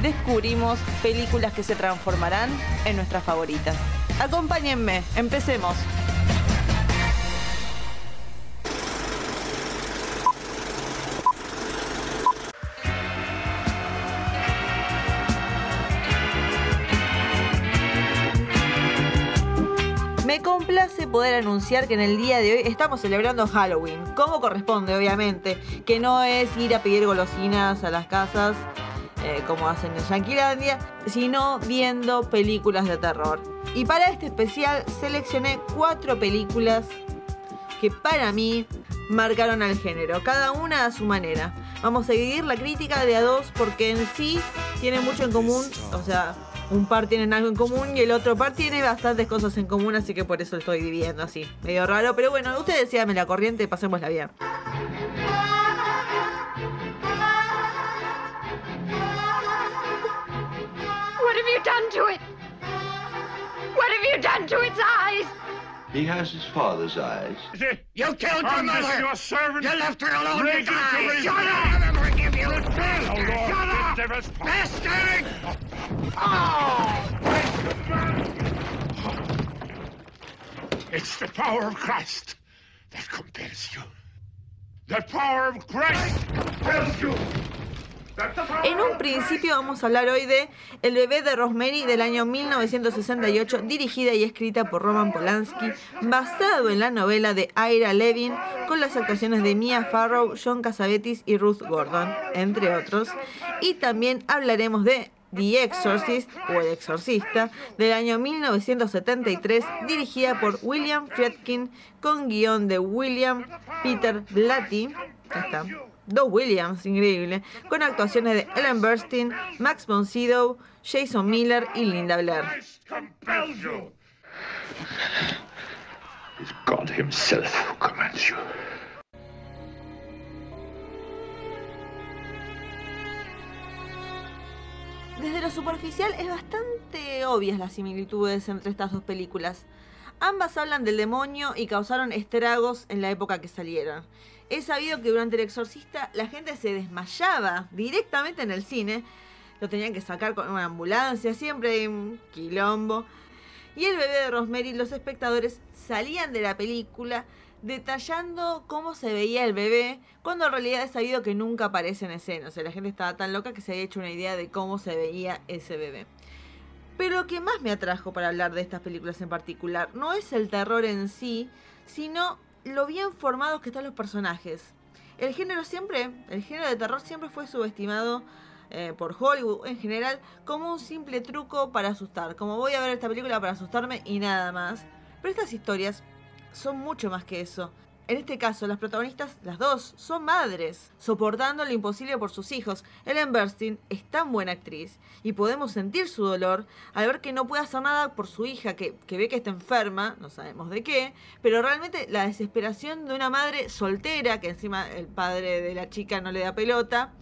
descubrimos películas que se transformarán en nuestras favoritas. Acompáñenme, empecemos. Me complace poder anunciar que en el día de hoy estamos celebrando Halloween, como corresponde obviamente, que no es ir a pedir golosinas a las casas eh, como hacen en Yanquilandia, sino viendo películas de terror. Y para este especial seleccioné cuatro películas que para mí marcaron al género, cada una a su manera. Vamos a dividir la crítica de a dos porque en sí tiene mucho en común, o sea, un par tienen algo en común y el otro par tiene bastantes cosas en común, así que por eso estoy dividiendo así. Medio raro, pero bueno, ustedes síganme la corriente, pasémosla bien. To it? What have you done to its eyes? He has his father's eyes. You killed I'm your mother! your servant. You left her alone Reagan to die! police. Shut up! I'll never forgive you! Hold on, oh, Shut up! Mr. Vespa. Bastard! Oh! It's the power of Christ that compels you. The power of Christ compels you. En un principio vamos a hablar hoy de El bebé de Rosemary del año 1968, dirigida y escrita por Roman Polanski, basado en la novela de Ira Levin, con las actuaciones de Mia Farrow, John Cassavetes y Ruth Gordon, entre otros. Y también hablaremos de The Exorcist, o El Exorcista, del año 1973, dirigida por William Friedkin, con guion de William Peter Blatty. Está. Dos Williams, increíble, con actuaciones de Ellen Burstyn, Max von Sydow, Jason Miller y Linda Blair. God himself who commands you. Desde lo superficial es bastante obvias las similitudes entre estas dos películas. Ambas hablan del demonio y causaron estragos en la época que salieron. Es sabido que durante el exorcista la gente se desmayaba directamente en el cine. Lo tenían que sacar con una ambulancia, siempre hay un quilombo. Y el bebé de Rosemary, los espectadores salían de la película detallando cómo se veía el bebé, cuando en realidad es sabido que nunca aparece en escena. O sea, la gente estaba tan loca que se había hecho una idea de cómo se veía ese bebé. Pero lo que más me atrajo para hablar de estas películas en particular no es el terror en sí, sino lo bien formados que están los personajes. El género siempre, el género de terror siempre fue subestimado eh, por Hollywood en general como un simple truco para asustar. Como voy a ver esta película para asustarme y nada más. Pero estas historias son mucho más que eso. En este caso, las protagonistas, las dos, son madres, soportando lo imposible por sus hijos. Ellen Burstyn es tan buena actriz y podemos sentir su dolor al ver que no puede hacer nada por su hija, que, ve que está enferma, no sabemos de qué, pero realmente la desesperación de una madre soltera, que encima el padre de la chica no le da pelota,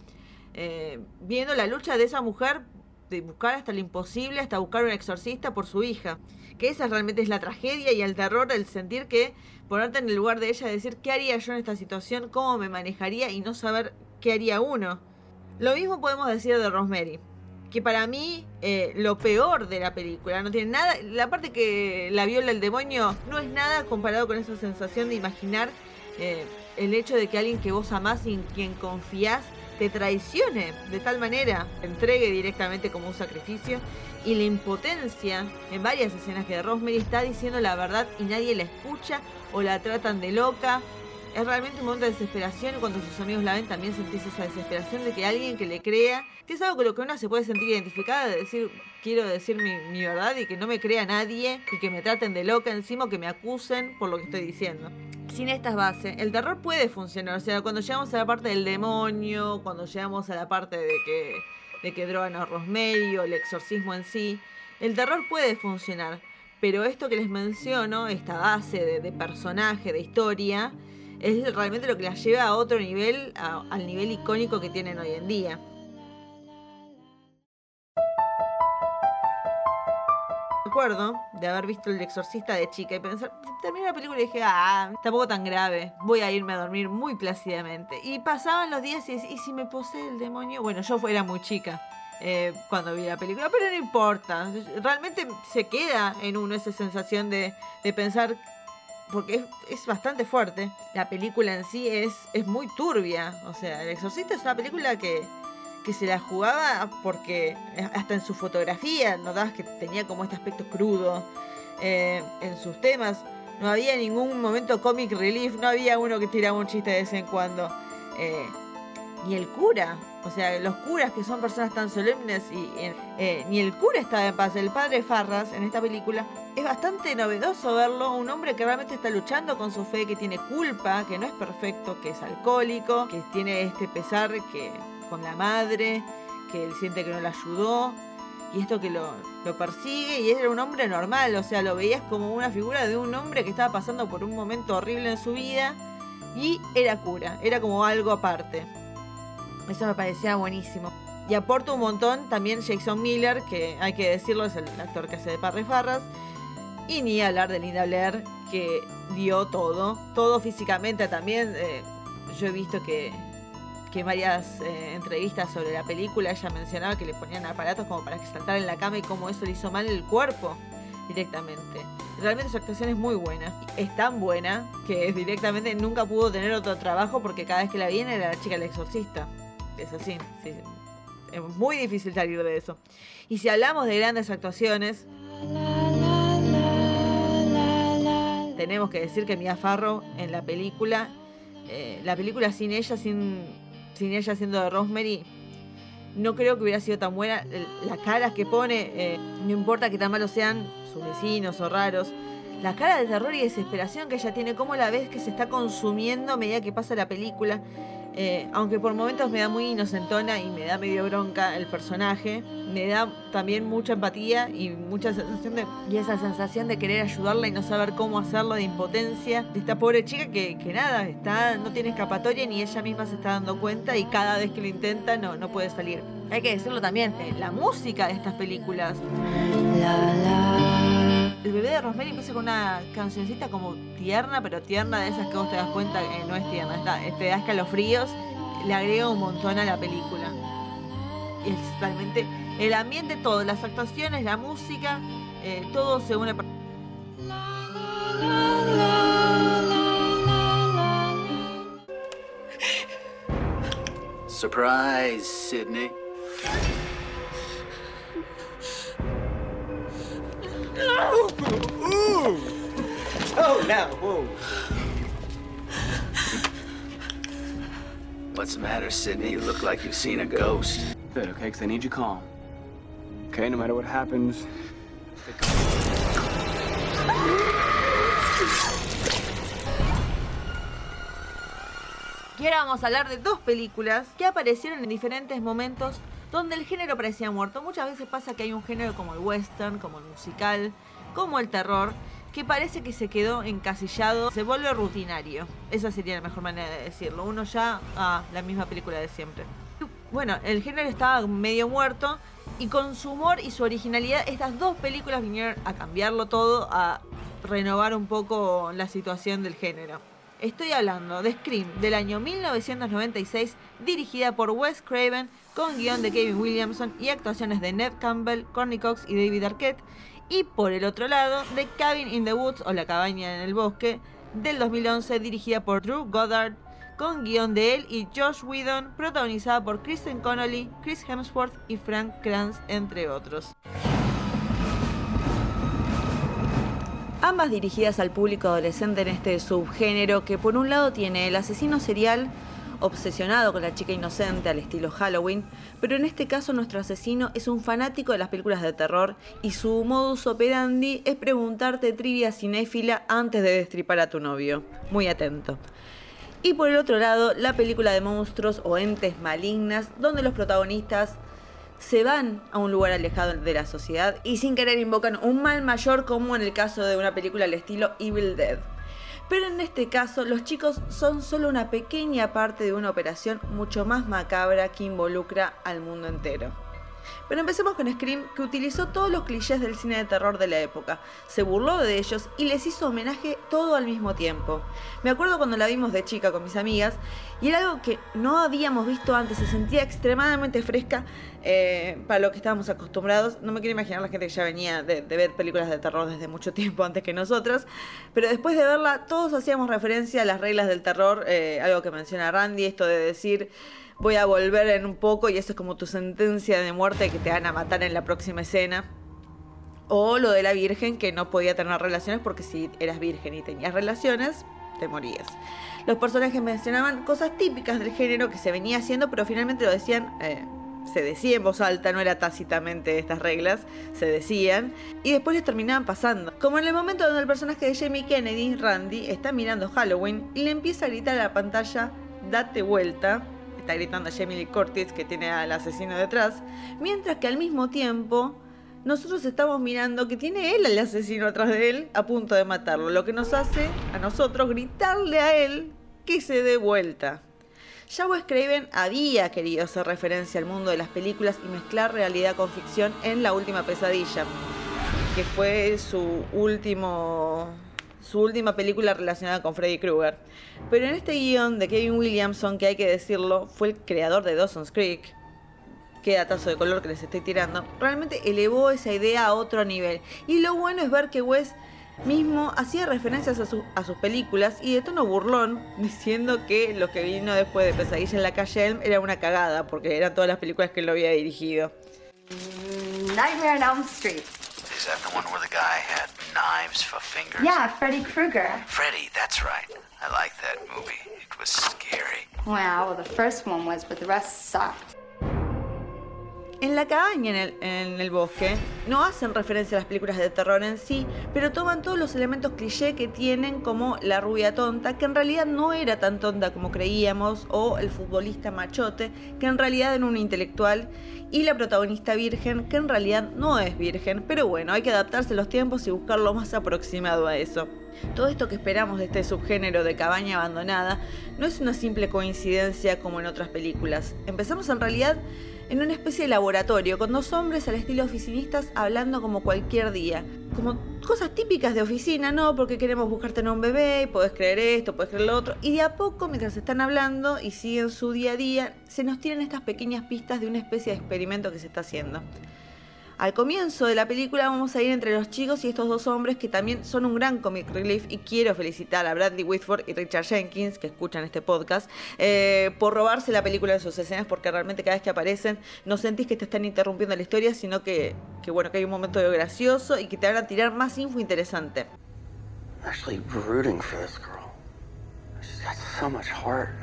eh, viendo la lucha de esa mujer de buscar hasta lo imposible, hasta buscar un exorcista por su hija. Que esa realmente es la tragedia y el terror, el sentir que ponerte en el lugar de ella, decir qué haría yo en esta situación, cómo me manejaría y no saber qué haría uno. Lo mismo podemos decir de Rosemary. Que para mí eh, lo peor de la película no tiene nada. La parte que la viola el demonio no es nada comparado con esa sensación de imaginar eh, el hecho de que alguien que vos amás y en quien confías te traicione de tal manera, te entregue directamente como un sacrificio y la impotencia en varias escenas que Rosemary está diciendo la verdad y nadie la escucha o la tratan de loca Es realmente un momento de desesperación y cuando sus amigos la ven también sentís esa desesperación de que alguien que le crea, que es algo con lo que uno se puede sentir identificada, de decir, quiero decir mi, mi verdad y que no me crea nadie y que me traten de loca encima o que me acusen por lo que estoy diciendo. Sin estas bases, el terror puede funcionar. O sea, cuando llegamos a la parte del demonio, cuando llegamos a la parte de que, de que drogan a Rosemary o el exorcismo en sí, el terror puede funcionar. Pero esto que les menciono, esta base de, de personaje, de historia, es realmente lo que las lleva a otro nivel, al nivel icónico que tienen hoy en día. Acuerdo de haber visto El Exorcista de chica y pensar, terminé la película y dije, ah, tampoco tan grave, voy a irme a dormir muy plácidamente. Y pasaban los días y, y si me posee el demonio, bueno, yo era muy chica. eh, cuando vi la película, pero no importa, realmente se queda en uno esa sensación de, de pensar porque es, es bastante fuerte. La película en sí es, es muy turbia. O sea, El Exorcista es una película que, que se la jugaba porque hasta en su fotografía notabas que tenía como este aspecto crudo. eh, en sus temas no había ningún momento comic relief, no había uno que tiraba un chiste de vez en cuando. eh, ni el cura, o sea, los curas que son personas tan solemnes y eh, eh, ni el cura estaba en paz. El padre Farras en esta película es bastante novedoso verlo, un hombre que realmente está luchando con su fe, que tiene culpa, que no es perfecto, que es alcohólico, que tiene este pesar que con la madre, que él siente que no la ayudó. Y esto que lo, lo persigue y era un hombre normal, o sea, lo veías como una figura de un hombre que estaba pasando por un momento horrible en su vida y era cura, era como algo aparte. Eso me parecía buenísimo. Y aporta un montón también Jason Miller, que hay que decirlo, es el actor que hace de Parry Farras. Y ni hablar de Linda Blair, que dio todo. Todo físicamente también. eh, yo he visto que, que en varias eh, entrevistas sobre la película ella mencionaba que le ponían aparatos como para que saltara en la cama y cómo eso le hizo mal el cuerpo directamente. Realmente su actuación es muy buena. Es tan buena que directamente nunca pudo tener otro trabajo porque cada vez que la viene era la chica del exorcista. Es así, sí. Es muy difícil salir de eso. Y si hablamos de grandes actuaciones, tenemos que decir que Mia Farrow en la película, eh, la película sin ella, sin, sin ella siendo de Rosemary, no creo que hubiera sido tan buena. Las caras que pone, eh, no importa que tan malos sean sus vecinos o raros, la cara de terror y desesperación que ella tiene, como la ves que se está consumiendo a medida que pasa la película. Eh, aunque por momentos me da muy inocentona y me da medio bronca el personaje, me da también mucha empatía y mucha sensación de. Y esa sensación de querer ayudarla y no saber cómo hacerlo, de impotencia, de esta pobre chica que, que nada, está, no tiene escapatoria ni ella misma se está dando cuenta y cada vez que lo intenta no, no puede salir. Hay que decirlo también, eh, la música de estas películas. El bebé de Rosemary empieza con una cancioncita como tierna, pero tierna de esas que vos te das cuenta que no es tierna, está, te da escalofríos, le agrega un montón a la película. Y es realmente el ambiente, todo, las actuaciones, la música, eh, todo se une. Surprise, Sydney. Oh, no. Whoa. What's the matter, Sydney? You look like you've seen a ghost. Good, okay, because I need you calm. Okay, no matter what happens. Y ahora vamos a hablar de dos películas que aparecieron en diferentes momentos donde el género parecía muerto. Muchas veces pasa que hay un género como el western, como el musical, como el terror, que parece que se quedó encasillado, se vuelve rutinario. Esa sería la mejor manera de decirlo. Uno ya, ah, la misma película de siempre. Bueno, el género estaba medio muerto y con su humor y su originalidad, estas dos películas vinieron a cambiarlo todo, a renovar un poco la situación del género. Estoy hablando de Scream del año 1996, dirigida por Wes Craven, con guion de Kevin Williamson y actuaciones de Ned Campbell, Courtney Cox y David Arquette. Y por el otro lado, The Cabin in the Woods o La cabaña en el bosque del 2011, dirigida por Drew Goddard, con guion de él y Josh Whedon, protagonizada por Kristen Connolly, Chris Hemsworth y Frank Kranz, entre otros. ambas dirigidas al público adolescente en este subgénero que por un lado tiene el asesino serial obsesionado con la chica inocente al estilo Halloween, pero en este caso nuestro asesino es un fanático de las películas de terror y su modus operandi es preguntarte trivia cinéfila antes de destripar a tu novio. Muy atento. Y por el otro lado, la película de monstruos o entes malignas, donde los protagonistas se van a un lugar alejado de la sociedad y sin querer invocan un mal mayor como en el caso de una película al estilo Evil Dead. Pero en este caso los chicos son solo una pequeña parte de una operación mucho más macabra que involucra al mundo entero. Pero empecemos con Scream, que utilizó todos los clichés del cine de terror de la época, se burló de ellos y les hizo homenaje todo al mismo tiempo. Me acuerdo cuando la vimos de chica con mis amigas y era algo que no habíamos visto antes, se sentía extremadamente fresca eh, para lo que estábamos acostumbrados. No me quiero imaginar la gente que ya venía de, ver películas de terror desde mucho tiempo antes que nosotras, pero después de verla todos hacíamos referencia a las reglas del terror, eh, algo que menciona Randy, esto de decir voy a volver en un poco y eso es como tu sentencia de muerte que te van a matar en la próxima escena. O lo de la virgen que no podía tener relaciones porque si eras virgen y tenías relaciones, te morías. Los personajes mencionaban cosas típicas del género que se venía haciendo, pero finalmente lo decían, eh, se decía en voz alta, no era tácitamente estas reglas, se decían, y después les terminaban pasando. Como en el momento donde el personaje de Jamie Kennedy, Randy, está mirando Halloween y le empieza a gritar a la pantalla, date vuelta, está gritando a Jamie Lee Curtis que tiene al asesino detrás, mientras que al mismo tiempo nosotros estamos mirando que tiene él al asesino atrás de él a punto de matarlo, lo que nos hace a nosotros gritarle a él que se dé vuelta. Ya Wes había querido hacer referencia al mundo de las películas y mezclar realidad con ficción en La Última Pesadilla, que fue su último su última película relacionada con Freddy Krueger. Pero en este guion de Kevin Williamson, que hay que decirlo, fue el creador de Dawson's Creek, qué datazo de color que les estoy tirando, realmente elevó esa idea a otro nivel. Y lo bueno es ver que Wes mismo hacía referencias a, su- a sus películas y de tono burlón, diciendo que lo que vino después de Pesadilla en la calle Elm era una cagada, porque eran todas las películas que él lo había dirigido. Nightmare on Elm Street. Is that the one where the guy had knives for fingers? Yeah, Freddy Krueger. Freddy, that's right. I like that movie. It was scary. Wow, well, the first one was, but the rest sucked. En la cabaña en el, bosque no hacen referencia a las películas de terror en sí, pero toman todos los elementos cliché que tienen como la rubia tonta, que en realidad no era tan tonta como creíamos, o el futbolista machote, que en realidad era un intelectual, y la protagonista virgen, que en realidad no es virgen, pero bueno, hay que adaptarse a los tiempos y buscar lo más aproximado a eso. Todo esto que esperamos de este subgénero de cabaña abandonada no es una simple coincidencia como en otras películas. Empezamos en realidad en una especie de laboratorio, con dos hombres al estilo oficinistas hablando como cualquier día. Como cosas típicas de oficina, ¿no? Porque queremos buscar tener un bebé, y podés creer esto, podés creer lo otro. Y de a poco, mientras están hablando y siguen su día a día, se nos tiran estas pequeñas pistas de una especie de experimento que se está haciendo. Al comienzo de la película vamos a ir entre los chicos y estos dos hombres que también son un gran comic relief y quiero felicitar a Bradley Whitford y Richard Jenkins que escuchan este podcast eh, por robarse la película de sus escenas porque realmente cada vez que aparecen no sentís que te están interrumpiendo la historia sino que, bueno que hay un momento gracioso y que te van a tirar más info interesante. Actually. She's got so much heart.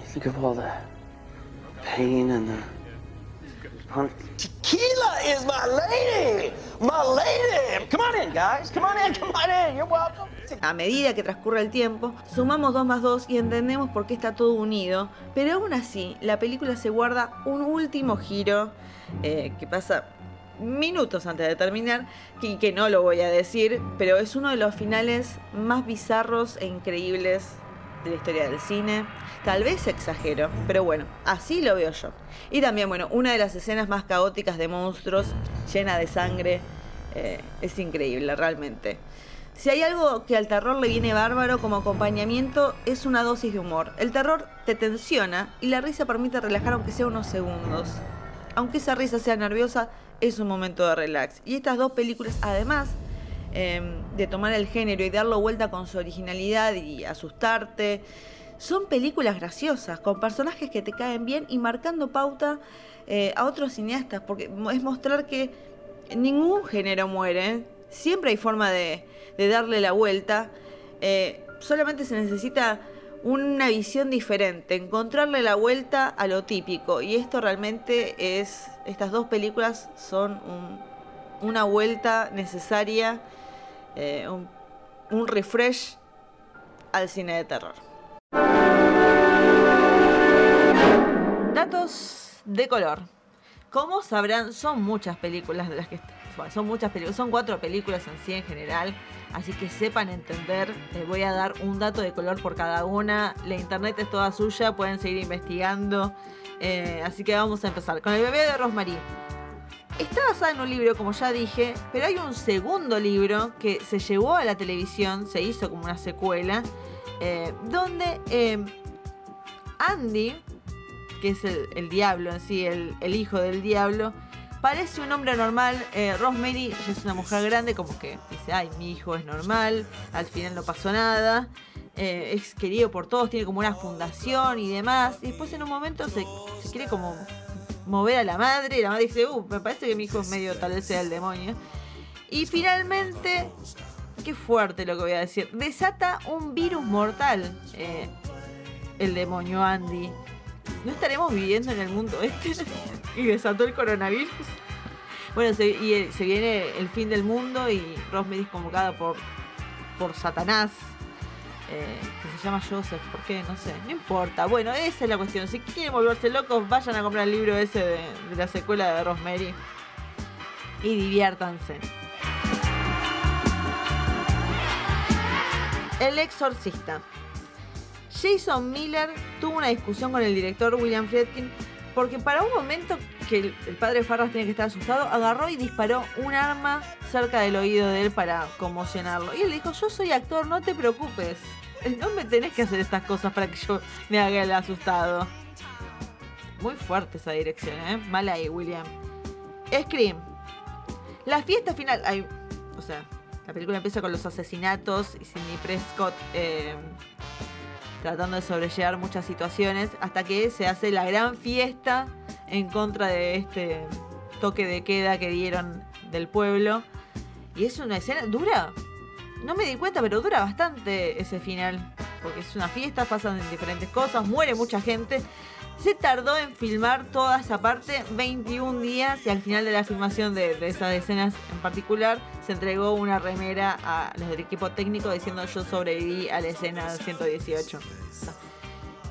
You think of all the pain and the. Tequila is my lady! My lady! Come on in, guys. Come on in, come on in. You're welcome. A medida que transcurre el tiempo, sumamos 2 más 2 y entendemos por qué está todo unido, pero aún así, la película se guarda un último giro eh, que pasa minutos antes de terminar, que, que no lo voy a decir, pero es uno de los finales más bizarros e increíbles de la historia del cine. Tal vez exagero, pero bueno, así lo veo yo. Y también, bueno, una de las escenas más caóticas de monstruos, llena de sangre, eh, es increíble, realmente. Si hay algo que al terror le viene bárbaro como acompañamiento, es una dosis de humor. El terror te tensiona y la risa permite relajar aunque sea unos segundos. Aunque esa risa sea nerviosa, es un momento de relax. Y estas dos películas, además eh, de tomar el género y darlo vuelta con su originalidad y asustarte, son películas graciosas, con personajes que te caen bien y marcando pauta eh, a otros cineastas, porque es mostrar que ningún género muere, siempre hay forma de, de darle la vuelta. Eh, solamente se necesita una visión diferente, encontrarle la vuelta a lo típico. Y esto realmente es, estas dos películas son un- una vuelta necesaria, eh, un, refresh al cine de terror. Datos de color. Como sabrán, son muchas películas de las que son muchas películas, son cuatro películas en sí en general, así que sepan entender. Les voy a dar un dato de color por cada una. La internet es toda suya, pueden seguir investigando. Eh, así que vamos a empezar con el bebé de Rosemary. Está basada en un libro, como ya dije, pero hay un segundo libro que se llevó a la televisión, se hizo como una secuela, eh, donde eh, Andy, que es el, diablo en sí, el, hijo del diablo, parece un hombre normal. Eh, Rosemary es una mujer grande, como que dice, ay, mi hijo es normal, al final no pasó nada. eh, es querido por todos, tiene como una fundación y demás. Y después en un momento se, se quiere como mover a la madre y la madre dice, uh, me parece que mi hijo es medio, tal vez sea el demonio. Y finalmente, qué fuerte lo que voy a decir, desata un virus mortal. eh, el demonio Andy. ¿No estaremos viviendo en el mundo este? y desató el coronavirus. Bueno, y eh, se viene el fin del mundo y Rosemary es convocada por, por Satanás. Eh, que se llama Joseph, ¿por qué? No sé, no importa. Bueno, esa es la cuestión. Si quieren volverse locos, vayan a comprar el libro ese de, de la secuela de Rosemary. Y diviértanse. El exorcista. Jason Miller tuvo una discusión con el director William Friedkin porque para un momento que el, padre Farras tiene que estar asustado, agarró y disparó un arma cerca del oído de él para conmocionarlo. Y él dijo, yo soy actor, no te preocupes. No me tenés que hacer estas cosas para que yo me haga el asustado. Muy fuerte esa dirección, ¿eh? Mal ahí, William. Scream. La fiesta final... ay, o sea, la película empieza con los asesinatos y Sidney Prescott... eh, tratando de sobrellevar muchas situaciones hasta que se hace la gran fiesta en contra de este toque de queda que dieron del pueblo. Y es una escena dura. No me di cuenta, pero dura bastante ese final. Porque es una fiesta, pasan diferentes cosas, muere mucha gente. Se tardó en filmar toda esa parte 21 días y al final de la filmación de, de esas escenas en particular se entregó una remera a los del equipo técnico diciendo yo sobreviví a la escena 118.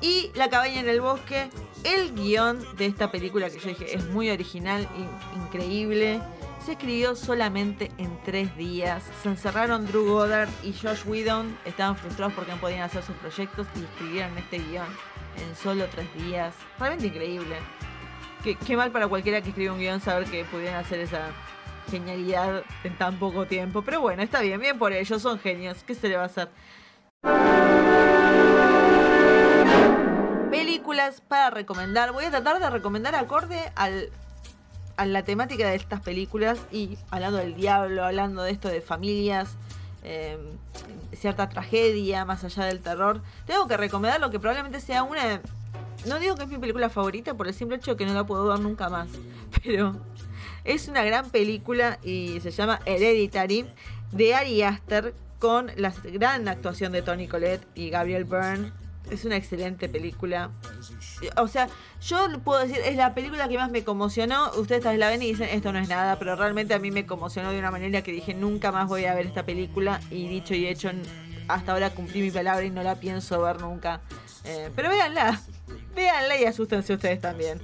Y La cabaña en el bosque, el guion de esta película que yo dije es muy original e increíble. Se escribió solamente en tres días. Se encerraron Drew Goddard y Josh Whedon. Estaban frustrados porque no podían hacer sus proyectos y escribieron este guion en solo tres días. Realmente increíble. Qué, mal para cualquiera que escribe un guion saber que pudieran hacer esa genialidad en tan poco tiempo. Pero bueno, está bien, bien por ellos, son genios. ¿Qué se le va a hacer? Para recomendar. Voy a tratar de recomendar acorde al, a la temática de estas películas y hablando del diablo, hablando de esto de familias, eh, cierta tragedia más allá del terror. Tengo que recomendar lo que probablemente sea una... No digo que es mi película favorita por el simple hecho de que no la puedo ver nunca más, pero es una gran película y se llama Hereditary de Ari Aster con la gran actuación de Tony Collette y Gabriel Byrne. Es una excelente película. O sea, yo puedo decir, es la película que más me conmocionó. Ustedes tal vez la ven y dicen, esto no es nada, pero realmente a mí me conmocionó de una manera que dije, nunca más voy a ver esta película. Y dicho y hecho, hasta ahora cumplí mi palabra y no la pienso ver nunca. Eh, pero véanla, véanla y asústense ustedes también.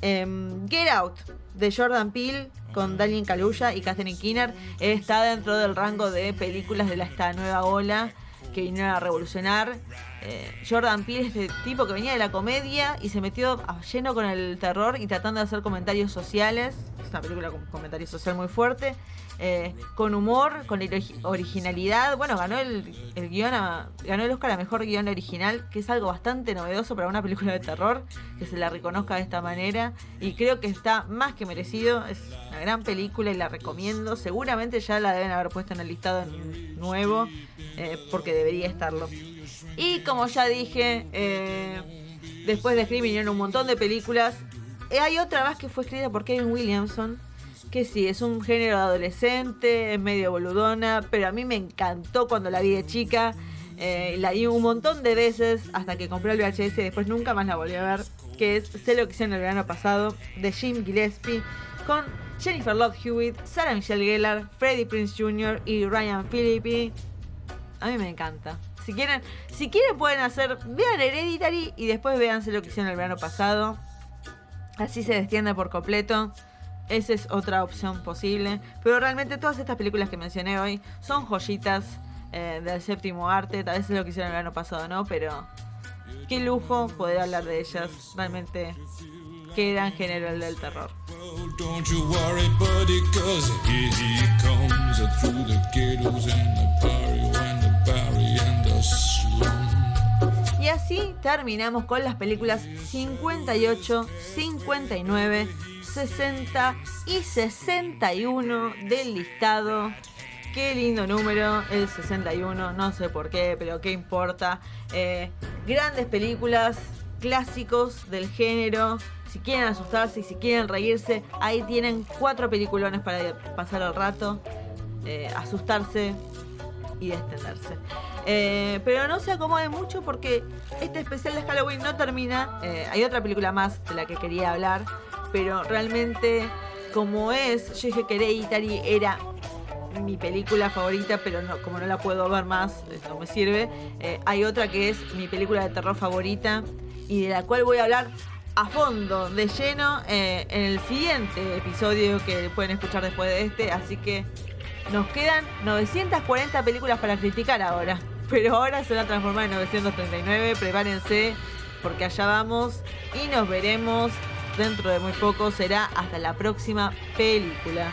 Em, Get Out de Jordan Peele con Daniel Kaluuya y Catherine Keener está dentro del rango de películas de esta nueva ola que vinieron a revolucionar. Eh, Jordan Peele es este tipo que venía de la comedia y se metió lleno con el terror y tratando de hacer comentarios sociales. Es una película con comentario social muy fuerte. eh, con humor, con ori- originalidad. Bueno, ganó el, el guion a- ganó el Oscar a mejor guion original, que es algo bastante novedoso para una película de terror, que se la reconozca de esta manera. Y creo que está más que merecido. Es una gran película y la recomiendo. Seguramente ya la deben haber puesto en el listado nuevo, eh, porque debería estarlo. Y como ya dije, eh, después de Scream vinieron un montón de películas. Eh, hay otra más que fue escrita por Kevin Williamson, que sí, es un género adolescente, es medio boludona, pero a mí me encantó cuando la vi de chica. Eh, la vi un montón de veces hasta que compré el VHS y después nunca más la volví a ver. Que es Sé lo que hicieron el verano pasado, de Jim Gillespie, con Jennifer Love Hewitt, Sarah Michelle Gellar, Freddie Prince Jr. y Ryan Phillippe. A mí me encanta. Si quieren, si quieren pueden hacer, vean Hereditary y después véanse lo que hicieron el verano pasado. Así se destiende por completo. Esa es otra opción posible. Pero realmente todas estas películas que mencioné hoy son joyitas eh, del séptimo arte. Tal vez es lo que hicieron el verano pasado, ¿no? Pero qué lujo poder hablar de ellas. Realmente, qué gran género el del terror. Así terminamos con las películas 58, 59, 60 y 61 del listado. Qué lindo número, el 61, no sé por qué, pero qué importa. Eh, grandes películas, clásicos del género. Si quieren asustarse y si quieren reírse, ahí tienen cuatro peliculones para pasar el rato. eh, asustarse y destenderse. Eh, pero no se acomoden mucho porque este especial de Halloween no termina. Eh, hay otra película más de la que quería hablar, pero realmente, como es, yo dije que Hereditary era mi película favorita, pero no, como no la puedo ver más, no me sirve. Eh, hay otra que es mi película de terror favorita y de la cual voy a hablar a fondo, de lleno, en el siguiente episodio que pueden escuchar después de este. Así que nos quedan 940 películas para criticar ahora. Pero ahora se van a transformar en 939. Prepárense porque allá vamos y nos veremos dentro de muy poco. Será hasta la próxima película.